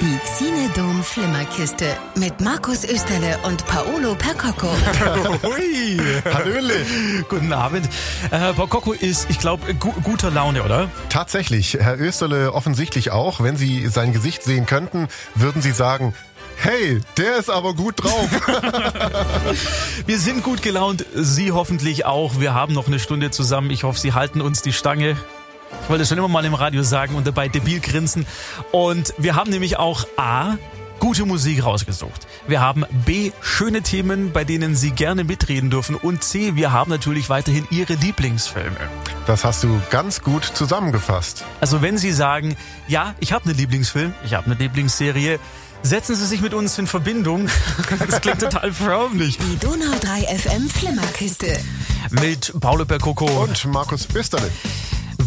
Die Xinedom Flimmerkiste mit Markus Österle und Paolo Percocco. Hui. Hallöle. Guten Abend. Herr Percocco ist, ich glaube, gu guter Laune, oder? Tatsächlich. Herr Österle offensichtlich auch. Wenn Sie sein Gesicht sehen könnten, würden Sie sagen, Hey, der ist aber gut drauf. Wir sind gut gelaunt, Sie hoffentlich auch. Wir haben noch eine Stunde zusammen. Ich hoffe, Sie halten uns die Stange. Ich wollte es schon immer mal im Radio sagen und dabei debil grinsen. Und wir haben nämlich auch A, gute Musik rausgesucht. Wir haben B, schöne Themen, bei denen Sie gerne mitreden dürfen. Und C, wir haben natürlich weiterhin Ihre Lieblingsfilme. Das hast du ganz gut zusammengefasst. Also wenn Sie sagen, ja, ich habe einen Lieblingsfilm, ich habe eine Lieblingsserie, setzen Sie sich mit uns in Verbindung. Das klingt total förmlich. Die Donau 3 FM Flimmerkiste. Mit Paolo Percoco. Und Markus Österle.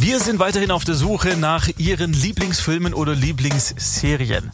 Wir sind weiterhin auf der Suche nach Ihren Lieblingsfilmen oder Lieblingsserien.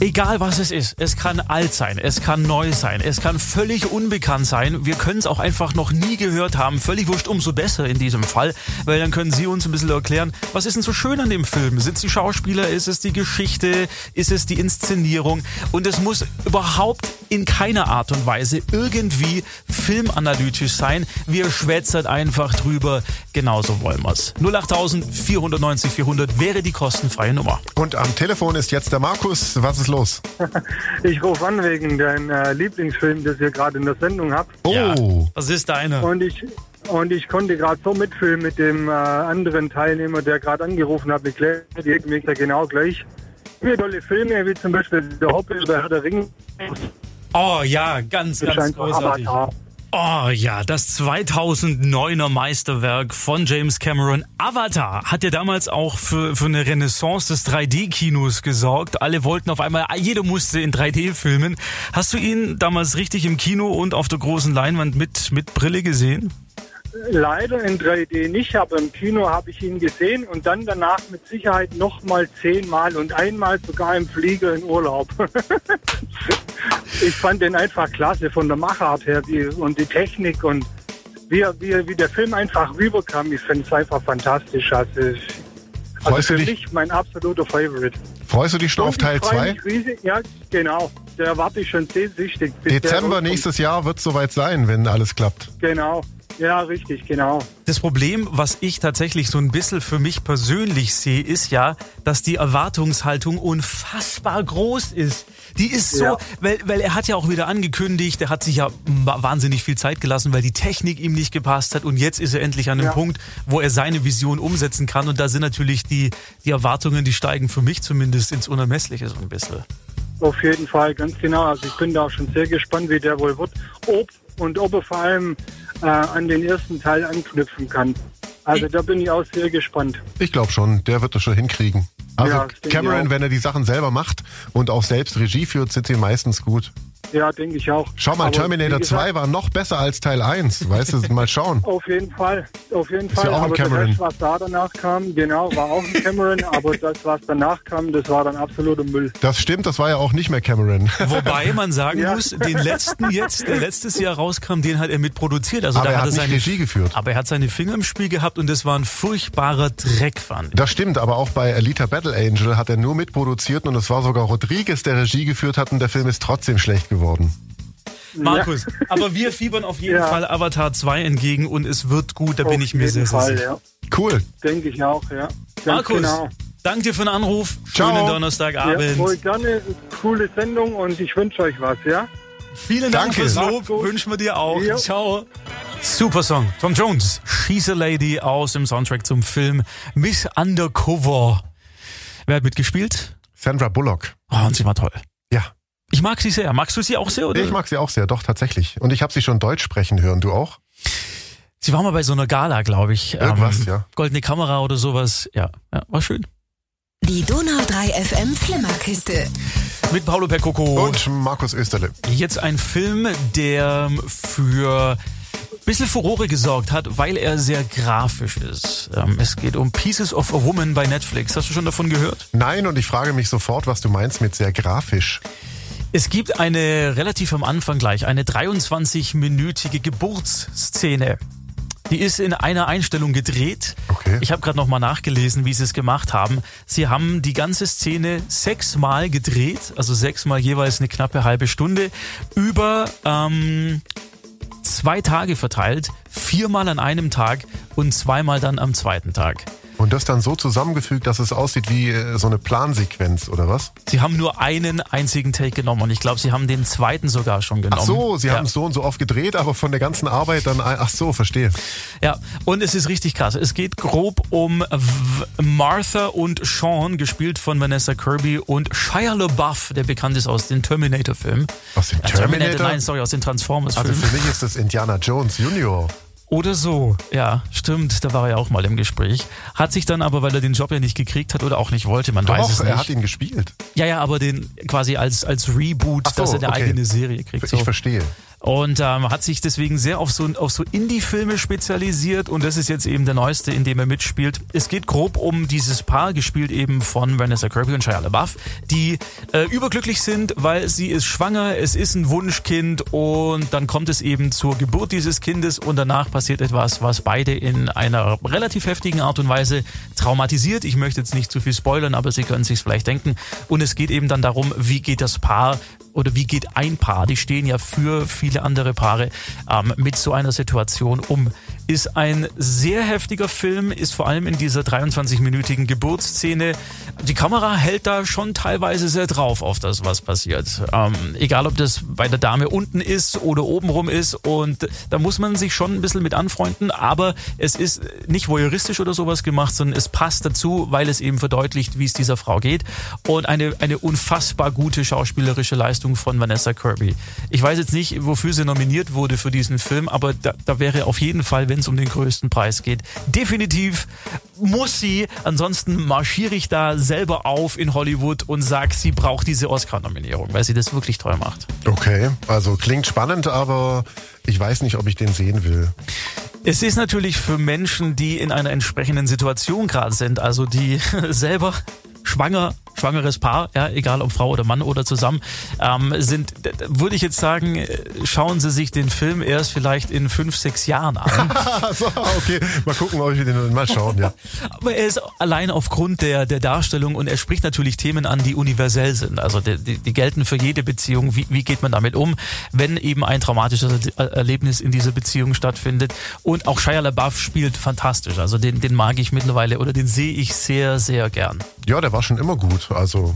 Egal was es ist, es kann alt sein, es kann neu sein, es kann völlig unbekannt sein. Wir können es auch einfach noch nie gehört haben. Völlig wurscht, umso besser in diesem Fall, weil dann können Sie uns ein bisschen erklären, was ist denn so schön an dem Film? Sind es die Schauspieler, ist es die Geschichte, ist es die Inszenierung? Und es muss überhaupt in keiner Art und Weise irgendwie filmanalytisch sein. Wir schwätzen einfach drüber. Genauso wollen wir es. 08000 490 400 wäre die kostenfreie Nummer. Und am Telefon ist jetzt der Markus. Was ist los? Ich rufe an wegen deinem äh, Lieblingsfilm, das ihr gerade in der Sendung habt. Oh, Ja, das ist deiner. Und ich und ich konnte gerade so mitfühlen mit dem äh, anderen Teilnehmer, der gerade angerufen hat, mit Claire, die mir ja genau gleich. Viele tolle Filme, wie zum Beispiel Der Hobbit oder Herr der Ringe. Oh ja, ganz, Das ganz großartig. Avatar. Oh ja, das 2009er Meisterwerk von James Cameron. Avatar hat ja damals auch für, für eine Renaissance des 3D-Kinos gesorgt. Alle wollten auf einmal, jeder musste in 3D filmen. Hast du ihn damals richtig im Kino und auf der großen Leinwand mit, mit Brille gesehen? Leider in 3D nicht, aber im Kino habe ich ihn gesehen und dann danach mit Sicherheit nochmal zehnmal und einmal sogar im Flieger in Urlaub. ich fand den einfach klasse von der Machart her die, und die Technik und wie, wie, wie der Film einfach rüberkam. Ich finde es einfach fantastisch. Also, also für dich? mich mein absoluter Favorite. freust du dich schon auf Und ich Teil freu 2? mich riesig- Ja, genau. Der erwarte ich schon sehnsüchtig. Dezember nächstes Jahr wird soweit sein, wenn alles klappt. Genau. Ja, richtig, genau. Das Problem, was ich tatsächlich so ein bisschen für mich persönlich sehe, ist ja, dass die Erwartungshaltung unfassbar groß ist. Die ist so, Ja. weil, weil er hat ja auch wieder angekündigt, er hat sich ja wahnsinnig viel Zeit gelassen, weil die Technik ihm nicht gepasst hat und jetzt ist er endlich an einem Ja. Punkt, wo er seine Vision umsetzen kann und da sind natürlich die, die Erwartungen, die steigen für mich zumindest ins Unermessliche so ein bisschen. Auf jeden Fall, ganz genau. Also ich bin da auch schon sehr gespannt, wie der wohl wird. Ob und ob er vor allem äh, an den ersten Teil anknüpfen kann. Also da bin ich auch sehr gespannt. Ich glaube schon, der wird das schon hinkriegen. Also Ja, Cameron, wenn er die Sachen selber macht und auch selbst Regie führt, sind sie meistens gut. Ja, denke ich auch. Schau mal, Aber Terminator gesagt, 2 war noch besser als Teil 1. Weißt du, mal schauen. Auf jeden Fall, auf jeden Ist Fall. ja auch ein aber Cameron. Rest, was da danach kam, genau, war auch ein Cameron. aber das, was danach kam, das war dann absoluter Müll. Das stimmt, das war ja auch nicht mehr Cameron. Wobei man sagen Ja. muss, den letzten jetzt, der letztes Jahr rauskam, den hat er mitproduziert. Also Aber da er hat er nicht seine Regie geführt. Aber er hat seine Finger im Spiel gehabt und das war ein furchtbarer Dreck, fand ich. Das stimmt, aber auch bei Alita Battle Angel hat er nur mitproduziert und es war sogar Rodriguez, der Regie geführt hat und der Film ist trotzdem schlecht geworden. Markus, aber wir fiebern auf jeden Ja. Fall Avatar 2 entgegen und es wird gut, da bin auf ich mir sehr, Fall, sicher. ja. Cool. Denke ich auch, ja. Ganz Markus, genau. danke dir für den Anruf. Ciao. Schönen Ja, Donnerstagabend. voll gerne. Coole Sendung und ich wünsche euch was, ja? Vielen Dank Danke. fürs Lob, wünschen wir dir auch. Jo. Ciao. Super Song. Tom Jones, She's a Lady aus dem Soundtrack zum Film Miss Undercover. Wer hat mitgespielt? Sandra Bullock. Oh, und sie war toll. Ja, Ich mag sie sehr. Magst du sie auch sehr, oder? ich mag sie auch sehr, doch tatsächlich. Und ich habe sie schon Deutsch sprechen hören. Du auch? Sie war mal bei so einer Gala, glaube ich. Irgendwas, ja. Goldene Kamera oder sowas. Ja, ja, war schön. Die Donau 3 FM Flimmerkiste. Mit Paolo Percoco. Und Markus Österle. Jetzt ein Film, der für ein bisschen Furore gesorgt hat, weil er sehr grafisch ist. Ähm, Es geht um Pieces of a Woman bei Netflix. Hast du schon davon gehört? Nein, und ich frage mich sofort, was du meinst mit sehr grafisch. Es gibt eine relativ am Anfang gleich, eine 23-minütige Geburtsszene. Die ist in einer Einstellung gedreht. Okay. Ich habe gerade noch mal nachgelesen, wie sie es gemacht haben. Sie haben die ganze Szene sechsmal gedreht, also sechsmal jeweils eine knappe halbe Stunde, über ähm, zwei Tage verteilt, viermal an einem Tag und zweimal dann am zweiten Tag. Und das dann so zusammengefügt, dass es aussieht wie äh, so eine Plansequenz, oder was? Sie haben nur einen einzigen Take genommen und ich glaube, sie haben den zweiten sogar schon genommen. Ach so, sie ja. haben es so und so oft gedreht, aber von der ganzen Arbeit dann, ach so, verstehe. Ja, und es ist richtig krass. Es geht grob um Martha und Sean, gespielt von Vanessa Kirby und Shia LaBeouf, der bekannt ist aus den Terminator-Filmen. Aus dem Ja, Terminator? Nein, sorry, aus den Also Transformers-Filmen. für mich ist das Indiana Jones Junior. Oder so. Ja, stimmt, da war er ja auch mal im Gespräch. Hat sich dann aber, weil er den Job ja nicht gekriegt hat oder auch nicht wollte, man weiß es Doch, nicht. er hat ihn gespielt. ja, ja, aber den quasi als, als Reboot, so, dass er eine okay. eigene Serie kriegt. Ich So. verstehe. Und ähm, hat sich deswegen sehr auf so, auf so Indie-Filme spezialisiert und das ist jetzt eben der neueste, in dem er mitspielt. Es geht grob um dieses Paar, gespielt eben von Vanessa Kirby und Shia LaBeouf, die äh, überglücklich sind, weil sie ist schwanger, es ist ein Wunschkind und dann kommt es eben zur Geburt dieses Kindes und danach passiert etwas, was beide in einer relativ heftigen Art und Weise traumatisiert. Ich möchte jetzt nicht zu viel spoilern, aber Sie können sich vielleicht denken. Und es geht eben dann darum, wie geht das Paar oder wie geht ein Paar, die stehen ja für viele andere Paare, ähm, mit so einer Situation um. Ist ein sehr heftiger Film, ist vor allem in dieser 23-minütigen Geburtsszene. Die Kamera hält da schon teilweise sehr drauf auf das, was passiert. Ähm, egal, ob das bei der Dame unten ist oder obenrum ist. Und da muss man sich schon ein bisschen mit anfreunden. Aber es ist nicht voyeuristisch oder sowas gemacht, sondern es passt dazu, weil es eben verdeutlicht, wie es dieser Frau geht. Und eine, eine unfassbar gute schauspielerische Leistung von Vanessa Kirby. Ich weiß jetzt nicht, wofür sie nominiert wurde für diesen Film, aber da, da wäre auf jeden Fall, wenn es um den größten Preis geht, definitiv muss sie. Ansonsten marschiere ich da selber auf in Hollywood und sage, sie braucht diese Oscar-Nominierung, weil sie das wirklich toll macht. Okay, also klingt spannend, aber ich weiß nicht, ob ich den sehen will. Es ist natürlich für Menschen, die in einer entsprechenden Situation gerade sind, also die selber schwanger, schwangeres Paar, ja, egal ob Frau oder Mann oder zusammen, ähm, sind, würde ich jetzt sagen, äh, schauen Sie sich den Film erst vielleicht in fünf, sechs Jahren an. Okay, mal gucken, ob ich den mal schauen, ja. Aber er ist allein aufgrund der, der Darstellung und er spricht natürlich Themen an, die universell sind. Also die, die, die gelten für jede Beziehung. Wie, wie geht man damit um, wenn eben ein traumatisches Er- Erlebnis in dieser Beziehung stattfindet? Und auch Shia LaBeouf spielt fantastisch. Also den, den mag ich mittlerweile oder den sehe ich sehr, sehr gern. Ja, der war schon immer gut. Also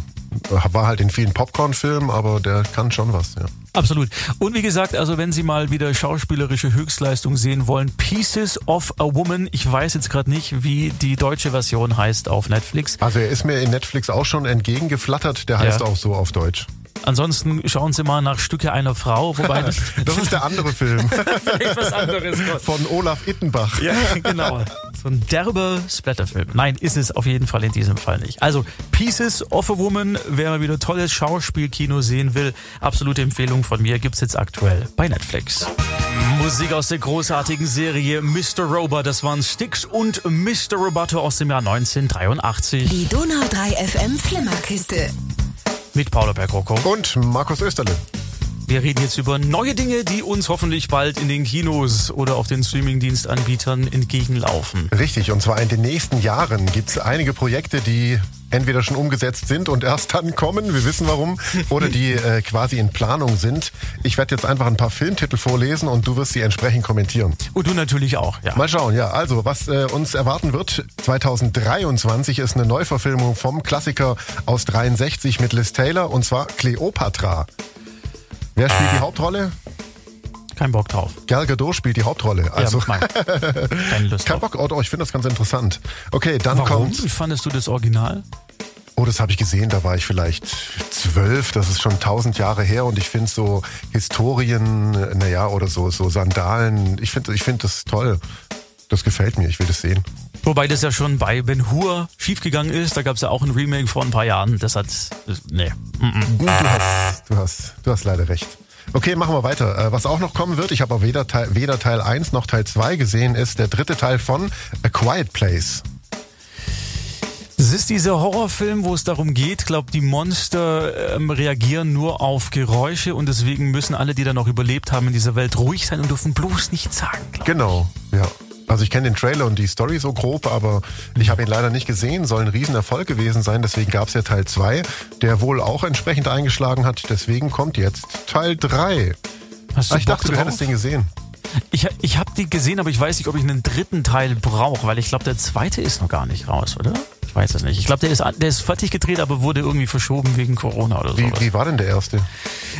war halt in vielen Popcorn-Filmen, aber der kann schon was, ja. Absolut. Und wie gesagt, also wenn Sie mal wieder schauspielerische Höchstleistung sehen wollen, Pieces of a Woman. Ich weiß jetzt gerade nicht, wie die deutsche Version heißt auf Netflix. Also er ist mir in Netflix auch schon entgegengeflattert, der heißt Ja. auch so auf Deutsch. Ansonsten schauen Sie mal nach Stücke einer Frau, wobei das Das ist der andere Film was anderes von Olaf Ittenbach. Ja, genau. So ein derber Splatterfilm. Nein, ist es auf jeden Fall in diesem Fall nicht. Also Pieces of a Woman, wer mal wieder tolles Schauspielkino sehen will, absolute Empfehlung von mir, gibt's jetzt aktuell bei Netflix. Musik aus der großartigen Serie Mr. Robot, das waren Sticks und Mr. Roboto aus dem Jahr 1983 Die Donau 3 FM Flimmerkiste. mit Paolo Bergrocco. Und Markus Österle. Wir reden jetzt über neue Dinge, die uns hoffentlich bald in den Kinos oder auf den Streamingdienstanbietern entgegenlaufen. Richtig, und zwar in den nächsten Jahren gibt es einige Projekte, die entweder schon umgesetzt sind und erst dann kommen, wir wissen warum, oder die äh, quasi in Planung sind. Ich werde jetzt einfach ein paar Filmtitel vorlesen und du wirst sie entsprechend kommentieren. Und du natürlich auch, ja. Mal schauen, ja. Also, was äh, uns erwarten wird, 2023 ist eine Neuverfilmung vom Klassiker aus 63 mit Liz Taylor und zwar Cleopatra. Wer spielt die Hauptrolle? Kein Bock drauf. Gal Gadot spielt die Hauptrolle. Also, ja. Keine Lust kein. Bock, oh, oh, ich finde das ganz interessant. Okay, dann Warum? kommt... Wie fandest du das Original? Oh, das habe ich gesehen, da war ich vielleicht zwölf, das ist schon tausend Jahre her und ich finde so Historien, naja, oder so, so Sandalen, ich finde ich find das toll. Das gefällt mir, ich will das sehen. Wobei das ja schon bei Ben Hur schiefgegangen ist. Da gab es ja auch ein Remake vor ein paar Jahren. Das hat. Das, nee. Du hast, du hast, du hast leider recht. Okay, machen wir weiter. Äh, Was auch noch kommen wird, ich habe aber weder Teil, weder Teil 1 noch Teil 2 gesehen, ist der dritte Teil von A Quiet Place. Das ist dieser Horrorfilm, wo es darum geht, glaube die Monster ähm, reagieren nur auf Geräusche und deswegen müssen alle, die da noch überlebt haben in dieser Welt, ruhig sein und dürfen bloß nichts sagen. Genau, ja. Also ich kenne den Trailer und die Story so grob, aber ich habe ihn leider nicht gesehen. Soll ein Riesenerfolg gewesen sein, deswegen gab es ja Teil 2, der wohl auch entsprechend eingeschlagen hat. Deswegen kommt jetzt Teil 3. Hast du Ah, ich Bock dachte, du drauf? hättest den gesehen. Ich, ich habe die gesehen, aber ich weiß nicht, ob ich einen dritten Teil brauche, weil ich glaube, der zweite ist noch gar nicht raus, oder? Ich weiß es nicht. Ich glaube, der ist, der ist fertig gedreht, aber wurde irgendwie verschoben wegen Corona oder Wie, sowas. wie war denn der erste?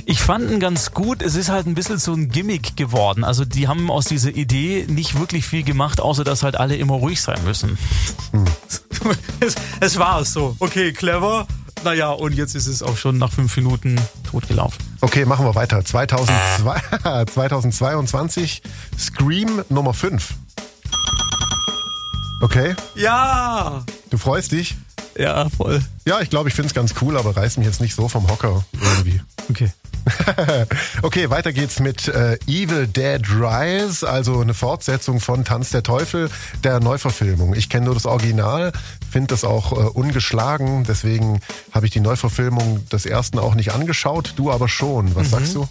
Ich fand ihn ganz gut. Es ist halt ein bisschen so ein Gimmick geworden. Also die haben aus dieser Idee nicht wirklich viel gemacht, außer dass halt alle immer ruhig sein müssen. Es, es war so. Okay, clever. Naja, und jetzt ist es auch schon nach fünf Minuten totgelaufen. Okay, machen wir weiter. 2002, 2022 Scream Nummer 5. Okay, Ja! Du freust dich? Ja, voll. Ja, ich glaube, ich finde es ganz cool, aber reiß mich jetzt nicht so vom Hocker irgendwie. Okay. Okay, weiter geht's mit äh, Evil Dead Rise, also eine Fortsetzung von Tanz der Teufel, der Neuverfilmung. Ich kenne nur das Original, finde das auch äh, ungeschlagen, deswegen habe ich die Neuverfilmung des ersten auch nicht angeschaut, du aber schon. Was sagst du?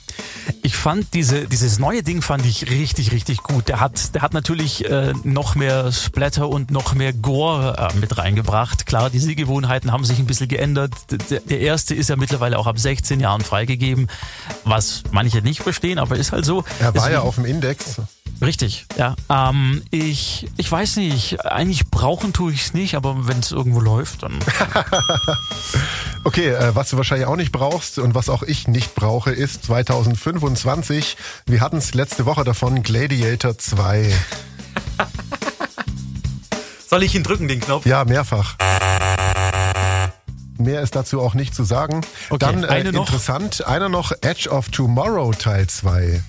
Ich fand diese, dieses neue Ding fand ich richtig, richtig gut. Der hat, der hat natürlich äh, noch mehr Splatter und noch mehr Gore äh, mit reingebracht. Klar, die Sehgewohnheiten haben sich ein bisschen geändert. Der, der erste ist ja mittlerweile auch ab 16 Jahren freigegeben, was manche nicht verstehen, aber ist halt so. Er war ja Deswegen- auf dem Index. Richtig, ja. Ähm, ich, ich weiß nicht, eigentlich brauchen tue ich es nicht, aber wenn es irgendwo läuft, dann. Okay, äh, was du wahrscheinlich auch nicht brauchst und was auch ich nicht brauche, ist 2025. Wir hatten es letzte Woche davon, Gladiator 2. Soll ich ihn drücken, den Knopf? Ja, mehrfach. Mehr ist dazu auch nicht zu sagen. Okay, Dann äh, eine noch. interessant, einer noch, Edge of Tomorrow Teil 2.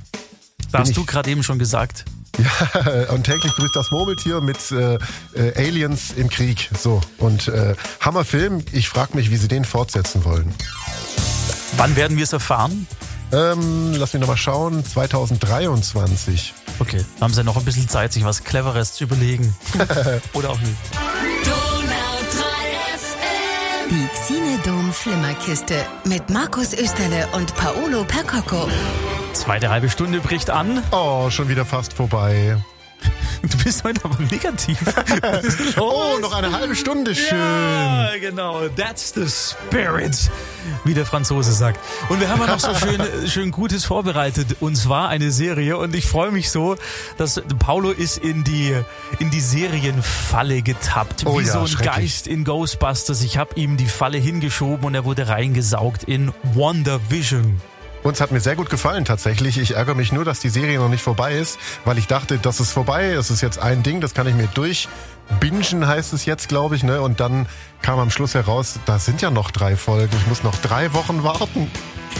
Da hast du gerade eben schon gesagt. Ja, und täglich grüßt das Murmeltier mit äh, äh, Aliens im Krieg. So, und äh, Hammerfilm, ich frage mich, wie sie den fortsetzen wollen. Wann werden wir es erfahren? Ähm, lass mich nochmal schauen, 2023. Okay, haben sie noch ein bisschen Zeit, sich was Cleveres zu überlegen. Oder auch nicht. Die Xinedom Flimmerkiste mit Markus Österle und Paolo Percocco. Zweite halbe Stunde bricht an. Oh, schon wieder fast vorbei. Du bist heute aber negativ. Oh, noch eine halbe Stunde, schön. Ja, genau. That's the spirit, wie der Franzose sagt. Und wir haben ja noch so schön, schön Gutes vorbereitet. Und zwar eine Serie. Und ich freue mich so, dass Paulo ist in die, in die Serienfalle getappt. Oh wie ja, so ein. Geist in Ghostbusters. Ich habe ihm die Falle hingeschoben und er wurde reingesaugt in WandaVision. Uns hat mir sehr gut gefallen tatsächlich. Ich ärgere mich nur, dass die Serie noch nicht vorbei ist, weil ich dachte, das ist vorbei. Es ist jetzt ein Ding, das kann ich mir durchbingen, heißt es jetzt, glaube ich. Ne? Und dann kam am Schluss heraus, da sind ja noch drei Folgen. Ich muss noch drei Wochen warten.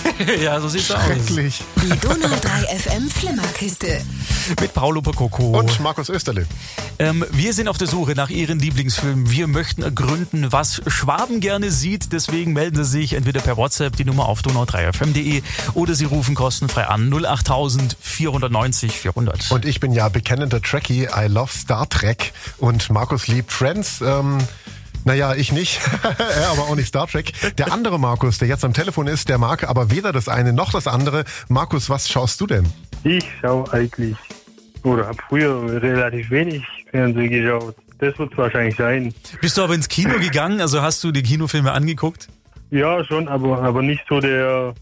ja, so sieht's aus. Schrecklich. Die Donau 3 FM Flimmerkiste. Mit Paulo Percoco. Und Markus Österle. Ähm, wir sind auf der Suche nach Ihren Lieblingsfilmen. Wir möchten ergründen, was Schwaben gerne sieht. Deswegen melden Sie sich entweder per WhatsApp die Nummer auf donau3fm.de oder Sie rufen kostenfrei an 08000 490 400. Und ich bin ja bekennender Trekkie. I love Star Trek. Und Markus liebt Friends. Ähm, naja, ich nicht. er aber auch nicht Star Trek. Der andere Markus, der jetzt am Telefon ist, der mag aber weder das eine noch das andere. Markus, was schaust du denn? Ich schaue eigentlich, oder habe früher relativ wenig Fernsehen geschaut. Das wird es wahrscheinlich sein. Bist du aber ins Kino gegangen? Also hast du die Kinofilme angeguckt? Ja, schon, aber, aber nicht so der,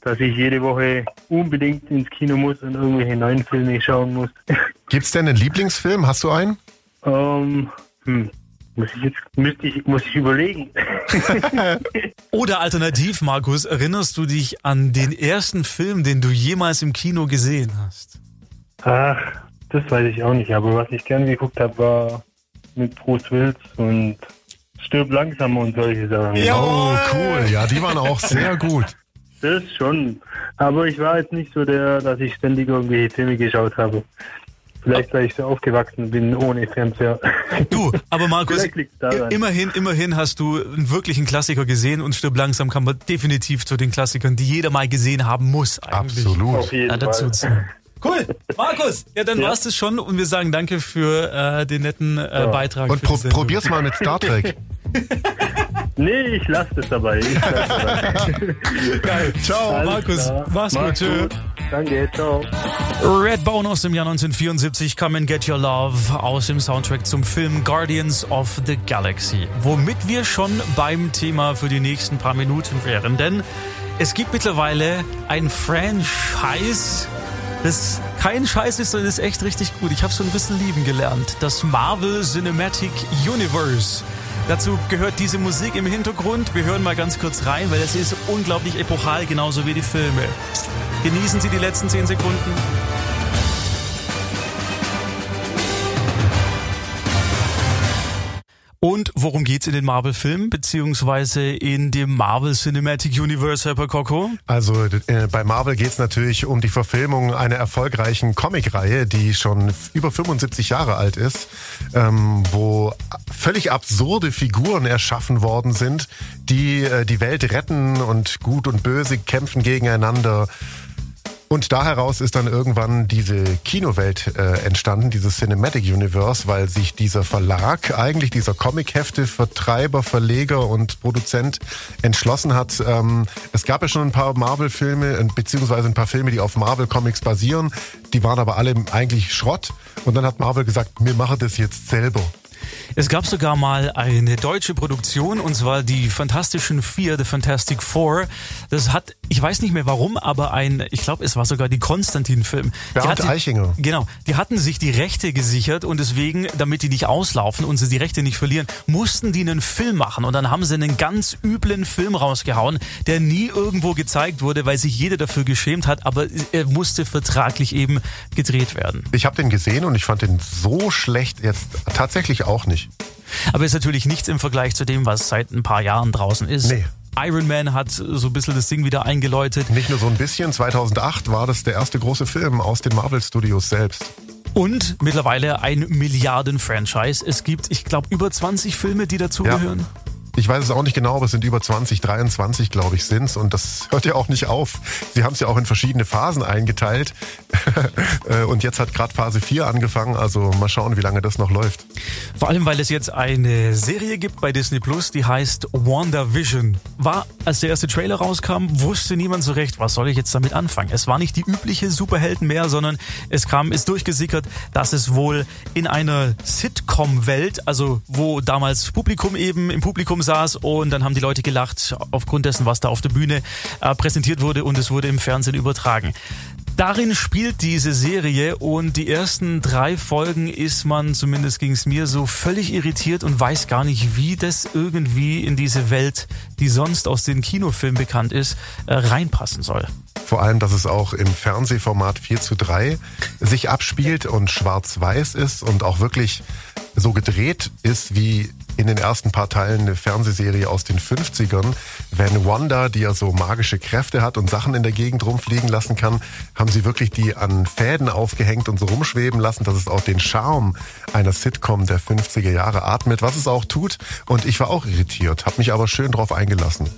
dass ich jede Woche unbedingt ins Kino muss und irgendwelche neuen Filme schauen muss. Gibt's denn einen Lieblingsfilm? Hast du einen? ähm, hm, muss ich jetzt, müsste ich, muss ich überlegen. Oder alternativ, Markus, erinnerst du dich an den ersten Film, den du jemals im Kino gesehen hast? Ach, das weiß ich auch nicht, aber was ich gern geguckt habe, war mit Bruce Willis und Stirb langsam und solche Sachen. Oh, cool. Ja, die waren auch sehr gut. Das schon. Aber ich war jetzt nicht so der, dass ich ständig irgendwelche Filme geschaut habe. Vielleicht, weil ich so aufgewachsen bin ohne Fernseher. Du, aber Markus, immerhin, immerhin hast du einen wirklichen Klassiker gesehen und Stirb langsam kann man definitiv zu den Klassikern, die jeder mal gesehen haben muss. Eigentlich. Absolut. Auf jeden Ja, dazu Fall. Cool, Markus. Ja, dann Ja. war's das schon und wir sagen danke für äh, den netten äh, Beitrag. Und pro probier's mal mit Star Trek. Nee, ich lasse das dabei. Ich lass das dabei. Geil. Ciao. Alles Markus, klar. mach's gut. Mach's Tschö. Danke, ciao. Redbone aus dem Jahr 1974, Come and Get Your Love aus dem Soundtrack zum Film Guardians of the Galaxy. Womit wir schon beim Thema für die nächsten paar Minuten wären, denn es gibt mittlerweile ein Franchise, das kein Scheiß ist, sondern ist echt richtig gut. Ich habe es so ein bisschen lieben gelernt. Das Marvel Cinematic Universe. Dazu gehört diese Musik im Hintergrund. Wir hören mal ganz kurz rein, weil es ist unglaublich epochal, genauso wie die Filme. Genießen Sie die letzten 10 Sekunden. Und worum geht's in den Marvel-Filmen, beziehungsweise in dem Marvel Cinematic Universe, Herr Percoco? Also äh, bei Marvel geht's natürlich um die Verfilmung einer erfolgreichen Comicreihe, die schon über 75 Jahre alt ist, ähm, wo völlig absurde Figuren erschaffen worden sind, die äh, die Welt retten und Gut und Böse kämpfen gegeneinander. Und da heraus ist dann irgendwann diese Kinowelt äh, entstanden, dieses Cinematic Universe, weil sich dieser Verlag, eigentlich dieser Comichefte, Vertreiber, Verleger und Produzent entschlossen hat. Ähm, es gab ja schon ein paar Marvel-Filme, beziehungsweise ein paar Filme, die auf Marvel-Comics basieren. Die waren aber alle eigentlich Schrott. Und dann hat Marvel gesagt, wir machen das jetzt selber. Es gab sogar mal eine deutsche Produktion, und zwar die Fantastischen Vier, The Fantastic Four. Das hat, ich weiß nicht mehr warum, aber ein, ich glaube, es war sogar die Konstantin-Film. Bernd Eichinger. Genau. Die hatten sich die Rechte gesichert und deswegen, damit die nicht auslaufen und sie die Rechte nicht verlieren, mussten die einen Film machen. Und dann haben sie einen ganz üblen Film rausgehauen, der nie irgendwo gezeigt wurde, weil sich jeder dafür geschämt hat, aber er musste vertraglich eben gedreht werden. Ich habe den gesehen und ich fand den so schlecht jetzt tatsächlich auch nicht. Aber ist natürlich nichts im Vergleich zu dem, was seit ein paar Jahren draußen ist. Nee. Iron Man hat so ein bisschen das Ding wieder eingeläutet. Nicht nur so ein bisschen, 2008 war das der erste große Film aus den Marvel Studios selbst. Und mittlerweile ein Milliarden-Franchise. Es gibt, ich glaube, über 20 Filme, die dazugehören. Ja. Ich weiß es auch nicht genau, aber es sind über 20, 23, glaube ich, sind's. Und das hört ja auch nicht auf. Sie haben es ja auch in verschiedene Phasen eingeteilt. Äh, und jetzt hat gerade Phase 4 angefangen. Also mal schauen, wie lange das noch läuft. Vor allem, weil es jetzt eine Serie gibt bei Disney Plus, die heißt WandaVision. War, als der erste Trailer rauskam, wusste niemand so recht, was soll ich jetzt damit anfangen. Es war nicht die übliche Superhelden mehr, sondern es kam, ist durchgesickert, dass es wohl in einer Sitcom-Welt, also wo damals Publikum eben im Publikum saß und dann haben die Leute gelacht aufgrund dessen, was da auf der Bühne äh, präsentiert wurde und es wurde im Fernsehen übertragen. Darin spielt diese Serie und die ersten drei Folgen ist man, zumindest ging es mir so, völlig irritiert und weiß gar nicht, wie das irgendwie in diese Welt, die sonst aus den Kinofilmen bekannt ist, äh, reinpassen soll. Vor allem, dass es auch im Fernsehformat 4 zu 3 sich abspielt und schwarz-weiß ist und auch wirklich so gedreht ist wie in den ersten paar Teilen eine Fernsehserie aus den 50ern. Wenn Wanda, die ja so magische Kräfte hat und Sachen in der Gegend rumfliegen lassen kann, haben sie wirklich die an Fäden aufgehängt und so rumschweben lassen, dass es auch den Charme einer Sitcom der 50er Jahre atmet, was es auch tut. Und ich war auch irritiert, habe mich aber schön drauf eingelassen.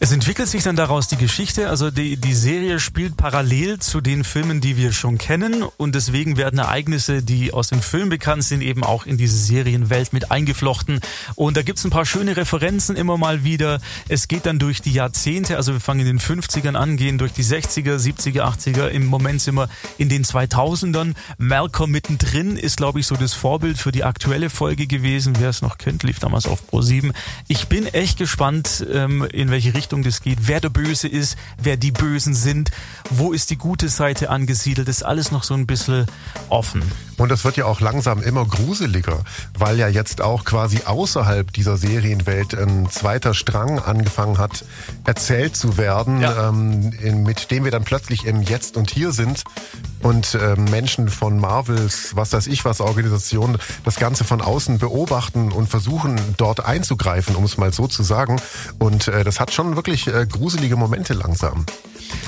Es entwickelt sich dann daraus die Geschichte, also die, die Serie spielt parallel zu den Filmen, die wir schon kennen und deswegen werden Ereignisse, die aus dem Film bekannt sind, eben auch in diese Serienwelt mit eingeflochten und da gibt's ein paar schöne Referenzen immer mal wieder. Es geht dann durch die Jahrzehnte, also wir fangen in den 50ern an, gehen durch die 60er, 70er, 80er, im Moment sind wir in den 2000ern. Malcolm mittendrin ist, glaube ich, so das Vorbild für die aktuelle Folge gewesen. Wer es noch kennt, lief damals auf Pro 7. Ich bin echt gespannt, ähm, in welche Richtung das geht, wer der Böse ist, wer die Bösen sind, wo ist die gute Seite angesiedelt, ist alles noch so ein bisschen offen. Und es wird ja auch langsam immer gruseliger, weil ja jetzt auch quasi außerhalb dieser Serienwelt ein zweiter Strang angefangen hat, erzählt zu werden, ja. ähm, in, mit dem wir dann plötzlich im Jetzt und Hier sind und äh, Menschen von Marvels, was weiß ich was, Organisationen, das Ganze von außen beobachten und versuchen dort einzugreifen, um es mal so zu sagen. Und äh, das hat schon wirklich äh, gruselige Momente langsam.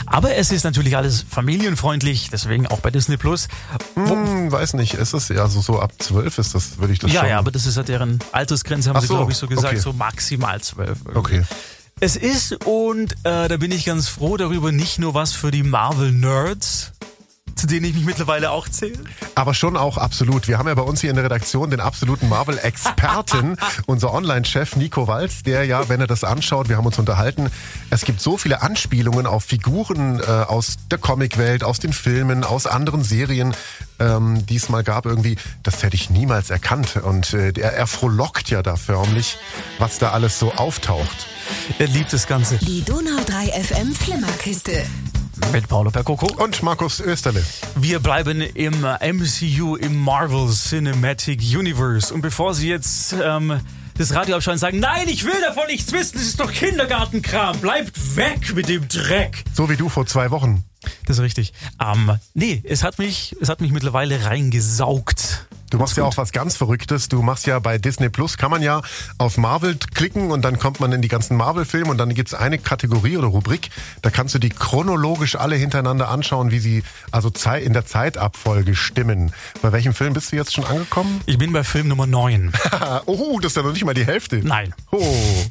Aber es ist natürlich alles familienfreundlich, deswegen auch bei Disney Plus. Hm, weiß nicht, ist es ja so, so ab zwölf ist das, würde ich das ja, schon. Ja, aber das ist ja deren Altersgrenze, haben Ach sie, so, glaube ich, so gesagt, okay. so maximal zwölf. Okay. Es ist, und äh, da bin ich ganz froh darüber, nicht nur was für die Marvel-Nerds, zu denen ich mich mittlerweile auch zähle. Aber schon auch absolut. Wir haben ja bei uns hier in der Redaktion den absoluten Marvel-Experten, unser Online-Chef Nico Walz, der ja, wenn er das anschaut, wir haben uns unterhalten, es gibt so viele Anspielungen auf Figuren äh, aus der Comicwelt, aus den Filmen, aus anderen Serien, ähm, die es mal gab irgendwie, das hätte ich niemals erkannt. Und äh, er, er frohlockt ja da förmlich, was da alles so auftaucht. Er liebt das Ganze. Die Donau 3 FM Flimmerkiste. Mit Paolo Percoco. Und Markus Österle. Wir bleiben im MCU, im Marvel Cinematic Universe. Und bevor Sie jetzt ähm, das Radio abschalten und sagen, nein, ich will davon nichts wissen, das ist doch Kindergartenkram, bleibt weg mit dem Dreck. So wie du vor zwei Wochen. Das ist richtig. Ähm, nee, es hat mich, es hat mich mittlerweile reingesaugt. Du machst ja auch was ganz Verrücktes. Du machst ja bei Disney Plus, kann man ja auf Marvel klicken und dann kommt man in die ganzen Marvel-Filme und dann gibt's eine Kategorie oder Rubrik, da kannst du die chronologisch alle hintereinander anschauen, wie sie also in der Zeitabfolge stimmen. Bei welchem Film bist du jetzt schon angekommen? Ich bin bei Film Nummer 9. oh, das ist ja noch nicht mal die Hälfte. Nein. Oh.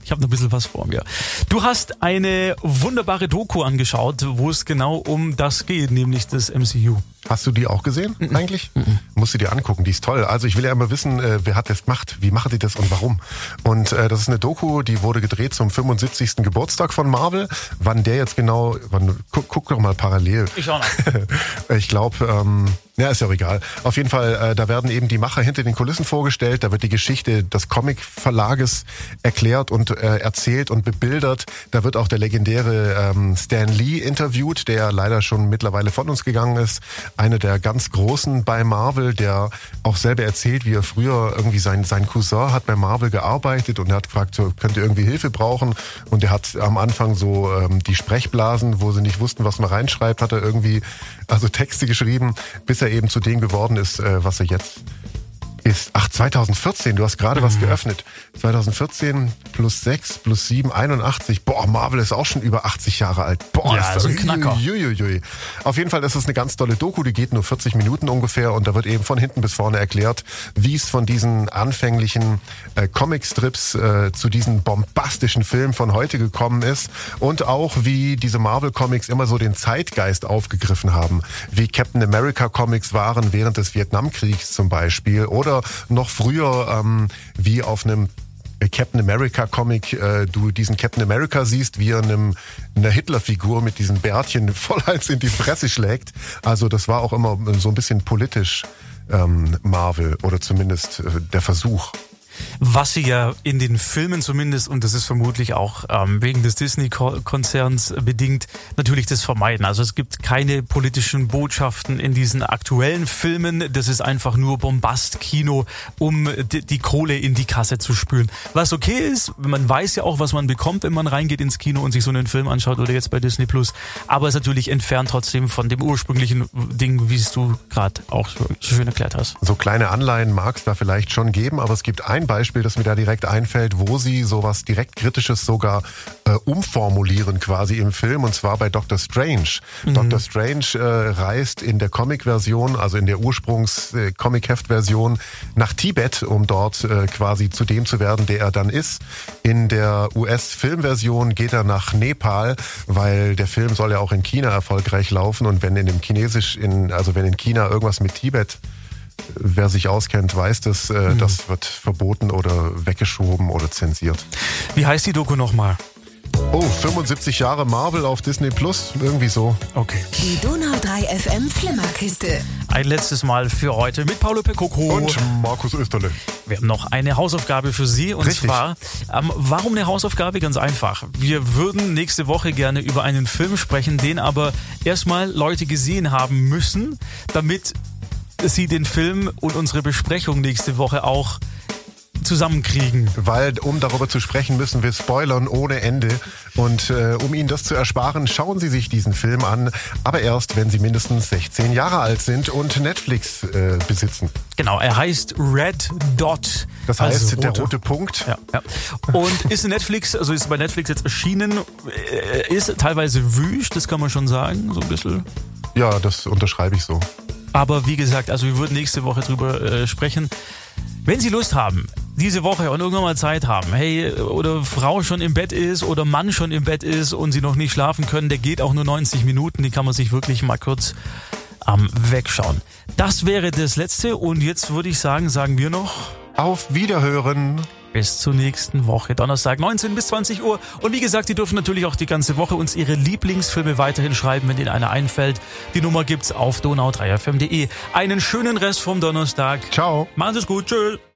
Ich habe noch ein bisschen was vor mir. Du hast eine wunderbare Doku angeschaut, wo es genau um das geht, nämlich das MCU. Hast du die auch gesehen mm -mm. eigentlich? Mm Musst du dir angucken, die ist toll. Also ich will ja immer wissen, äh, wer hat das gemacht, wie machen die das und warum. Und äh, das ist eine Doku, die wurde gedreht zum 75. Geburtstag von Marvel. Wann der jetzt genau, wann, guck, guck doch mal parallel. Ich auch noch. ich glaube, ähm, ja, ist ja auch egal. Auf jeden Fall, äh, da werden eben die Macher hinter den Kulissen vorgestellt. Da wird die Geschichte des Comic-Verlages erklärt und äh, erzählt und bebildert. Da wird auch der legendäre ähm, Stan Lee interviewt, der leider schon mittlerweile von uns gegangen ist. Einer der ganz Großen bei Marvel, der auch selber erzählt, wie er früher irgendwie sein, sein Cousin hat bei Marvel gearbeitet und er hat gefragt, so, könnt ihr irgendwie Hilfe brauchen? Und er hat am Anfang so ähm, die Sprechblasen, wo sie nicht wussten, was man reinschreibt, hat er irgendwie also Texte geschrieben, bis er eben zu dem geworden ist, äh, was er jetzt ist. Ach, 2014, du hast gerade mhm. was geöffnet. 2014 plus 6 plus 7, 81. Boah, Marvel ist auch schon über 80 Jahre alt. Boah, ja, ist das ein Knacker. Uiuiui. Auf jeden Fall ist es eine ganz tolle Doku, die geht nur 40 Minuten ungefähr und da wird eben von hinten bis vorne erklärt, wie es von diesen anfänglichen äh, Comicstrips äh, zu diesen bombastischen Filmen von heute gekommen ist und auch wie diese Marvel Comics immer so den Zeitgeist aufgegriffen haben, wie Captain America Comics waren während des Vietnamkriegs zum Beispiel oder noch früher ähm, wie auf einem Captain America Comic äh, du diesen Captain America siehst, wie er einem, einer Hitlerfigur mit diesem Bärtchen voll als in die Fresse schlägt. Also das war auch immer so ein bisschen politisch ähm, Marvel oder zumindest äh, der Versuch was sie ja in den Filmen zumindest, und das ist vermutlich auch ähm, wegen des Disney-Konzerns bedingt, natürlich das vermeiden. Also es gibt keine politischen Botschaften in diesen aktuellen Filmen. Das ist einfach nur Bombast-Kino, um die, die Kohle in die Kasse zu spülen. Was okay ist, man weiß ja auch, was man bekommt, wenn man reingeht ins Kino und sich so einen Film anschaut oder jetzt bei Disney Plus. Aber es ist natürlich entfernt trotzdem von dem ursprünglichen Ding, wie es du gerade auch so schön erklärt hast. So kleine Anleihen mag es da vielleicht schon geben, aber es gibt ein Beispiel, das mir da direkt einfällt, wo sie sowas direkt Kritisches sogar äh, umformulieren quasi im Film und zwar bei Doctor Strange. Mhm. Doctor Strange äh, reist in der Comic-Version, also in der Ursprungs-Comic-Heft-Version nach Tibet, um dort äh, quasi zu dem zu werden, der er dann ist. In der US-Filmversion geht er nach Nepal, weil der Film soll ja auch in China erfolgreich laufen und wenn in dem Chinesisch, in, also wenn in China irgendwas mit Tibet wer sich auskennt, weiß das, äh, mhm. das wird verboten oder weggeschoben oder zensiert. Wie heißt die Doku nochmal? Oh, 75 Jahre Marvel auf Disney Plus, irgendwie so. Okay. Die Donau 3 FM Flimmerkiste. Ein letztes Mal für heute mit Paolo Percoco und Markus Österle. Wir haben noch eine Hausaufgabe für Sie und Richtig. zwar, ähm, warum eine Hausaufgabe? Ganz einfach. Wir würden nächste Woche gerne über einen Film sprechen, den aber erstmal Leute gesehen haben müssen, damit Sie den Film und unsere Besprechung nächste Woche auch zusammenkriegen. Weil, um darüber zu sprechen, müssen wir spoilern ohne Ende. Und äh, um Ihnen das zu ersparen, schauen Sie sich diesen Film an, aber erst, wenn Sie mindestens 16 Jahre alt sind und Netflix äh, besitzen. Genau, er heißt Red Dot. Das heißt, also der rote Punkt. Ja, ja. Und ist Netflix, also ist bei Netflix jetzt erschienen, äh, ist teilweise wüst, das kann man schon sagen, so ein bisschen. Ja, das unterschreibe ich so. Aber wie gesagt, also wir würden nächste Woche drüber äh, sprechen. Wenn Sie Lust haben, diese Woche und irgendwann mal Zeit haben, hey, oder Frau schon im Bett ist oder Mann schon im Bett ist und Sie noch nicht schlafen können, der geht auch nur 90 Minuten, die kann man sich wirklich mal kurz am Wegschauen. Das wäre das Letzte und jetzt würde ich sagen, sagen wir noch Auf Wiederhören. Bis zur nächsten Woche, Donnerstag 19 bis 20 Uhr. Und wie gesagt, die dürfen natürlich auch die ganze Woche uns ihre Lieblingsfilme weiterhin schreiben, wenn ihnen einer einfällt. Die Nummer gibt's auf donau3fm.de. Einen schönen Rest vom Donnerstag. Ciao. Machen Sie es gut. Tschüss.